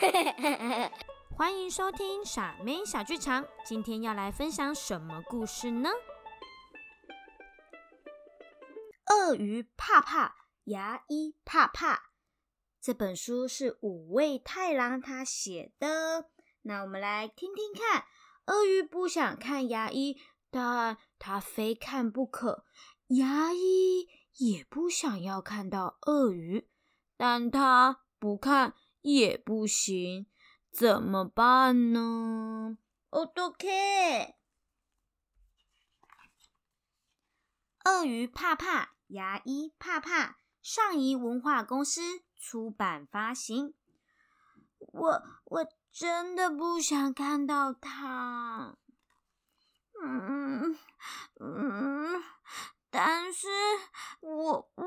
欢迎收听傻妹小剧场，今天要来分享什么故事呢？鳄鱼怕怕，牙医怕怕。这本书是五味太郎他写的。那我们来听听看。鳄鱼不想看牙医，但他非看不可。牙医也不想要看到鳄鱼，但他不看也不行。怎么办呢？OK。鳄鱼怕怕，牙医怕怕。上仪文化公司出版发行。我我真的不想看到他。嗯嗯，但是我不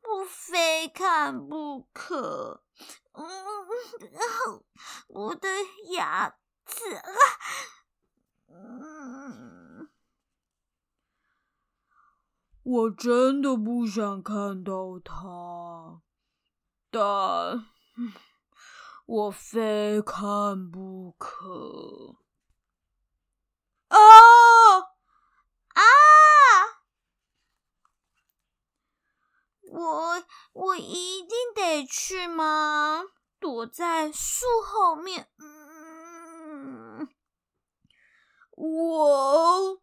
不非看不可。嗯，我的牙齿啊。嗯。我真的不想看到他，但我非看不可。啊啊！我我一定得去吗？躲在树后面？嗯，我。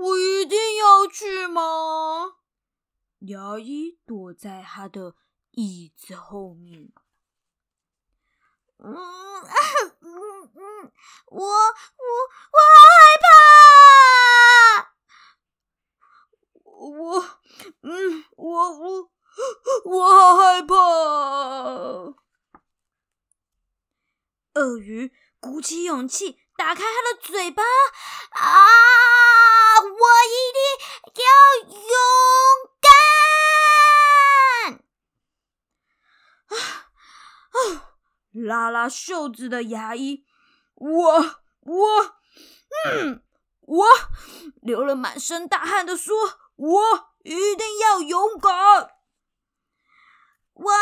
我一定要去吗？牙医躲在他的椅子后面。嗯 嗯嗯，我我我好害怕！我嗯我我我好害怕！鳄鱼鼓起勇气，打开他的嘴巴啊！我一定要勇敢！啊啊！拉拉袖子的牙医，我我嗯，我流了满身大汗的说，我一定要勇敢。我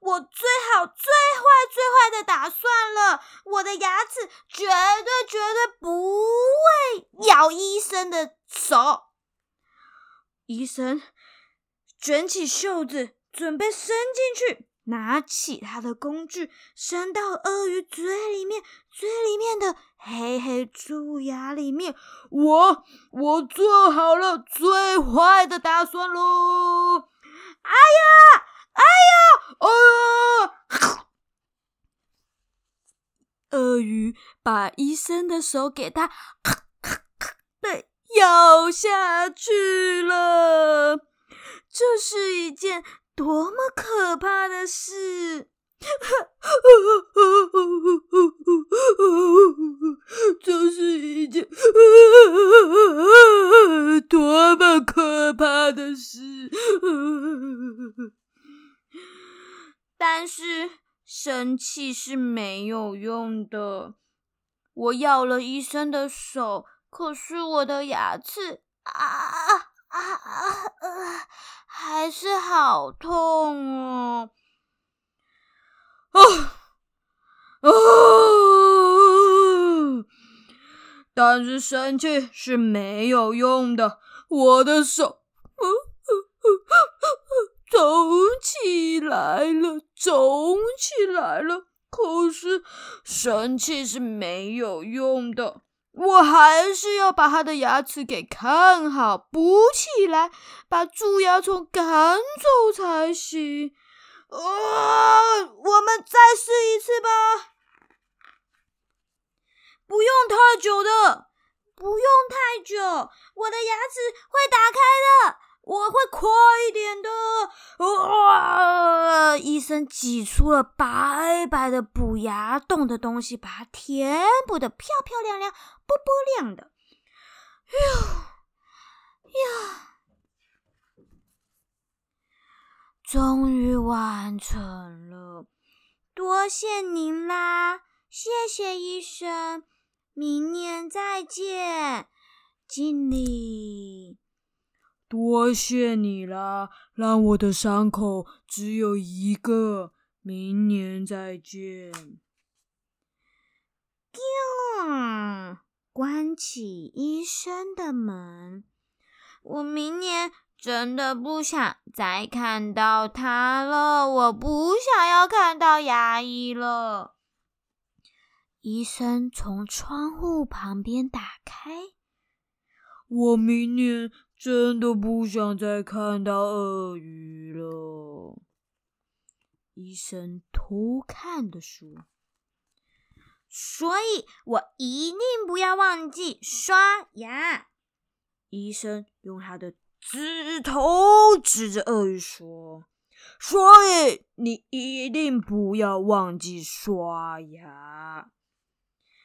我最好最坏最坏的打算了，我的牙齿绝对绝对不会咬医生的手。医生卷起袖子，准备伸进去，拿起他的工具，伸到鳄鱼嘴里面，嘴里面的黑黑蛀牙里面。我我做好了最坏的打算喽！哎呀！哎呀！哎呀！鳄鱼把医生的手给他的咬下去了。这是一件多么可怕的事！这是一件 多么可怕的事！但是生气是没有用的。我咬了医生的手，可是我的牙齿啊啊啊，还是好痛哦！啊啊！但是生气是没有用的，我的手。肿起来了，肿起来了。可是生气是没有用的，我还是要把他的牙齿给看好，补起来，把蛀牙虫赶走才行。啊，我们再试一次吧，不用太久的，不用太久，我的牙齿会打开的。我会快一点的。哦！医生挤出了白白的补牙洞的东西，把它填补的漂漂亮亮、波波亮的。哟哟，终于完成了，多谢您啦！谢谢医生，明年再见，敬礼。多谢你啦，让我的伤口只有一个。明年再见。啾，关起医生的门。我明年真的不想再看到他了，我不想要看到牙医了。医生从窗户旁边打开。我明年真的不想再看到鳄鱼了。医生偷看的说：“所以我一定不要忘记刷牙。”医生用他的指头指着鳄鱼说：“所以你一定不要忘记刷牙，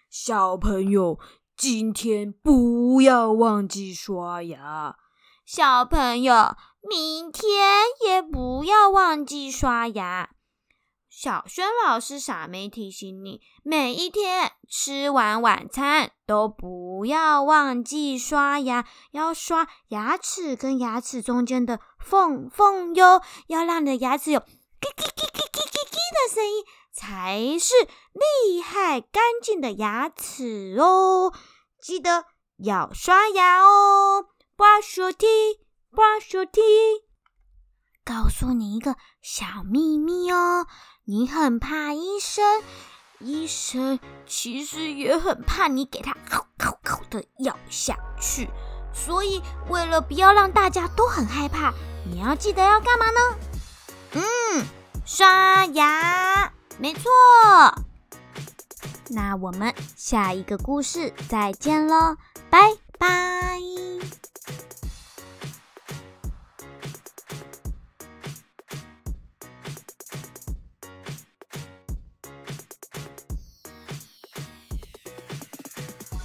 小朋友。”今天不要忘记刷牙，小朋友。明天也不要忘记刷牙。小轩老师傻妹提醒你，每一天吃完晚餐都不要忘记刷牙，要刷牙齿跟牙齿中间的缝缝哟，要让你的牙齿有叽叽叽叽叽叽叽的声音。才是厉害干净的牙齿哦！记得要刷牙哦，brush your teeth，brush your teeth。告诉你一个小秘密哦，你很怕医生，医生其实也很怕你给他口口口的咬下去。所以为了不要让大家都很害怕，你要记得要干嘛呢？嗯，刷牙，没错。那我们下一个故事再见喽，拜拜。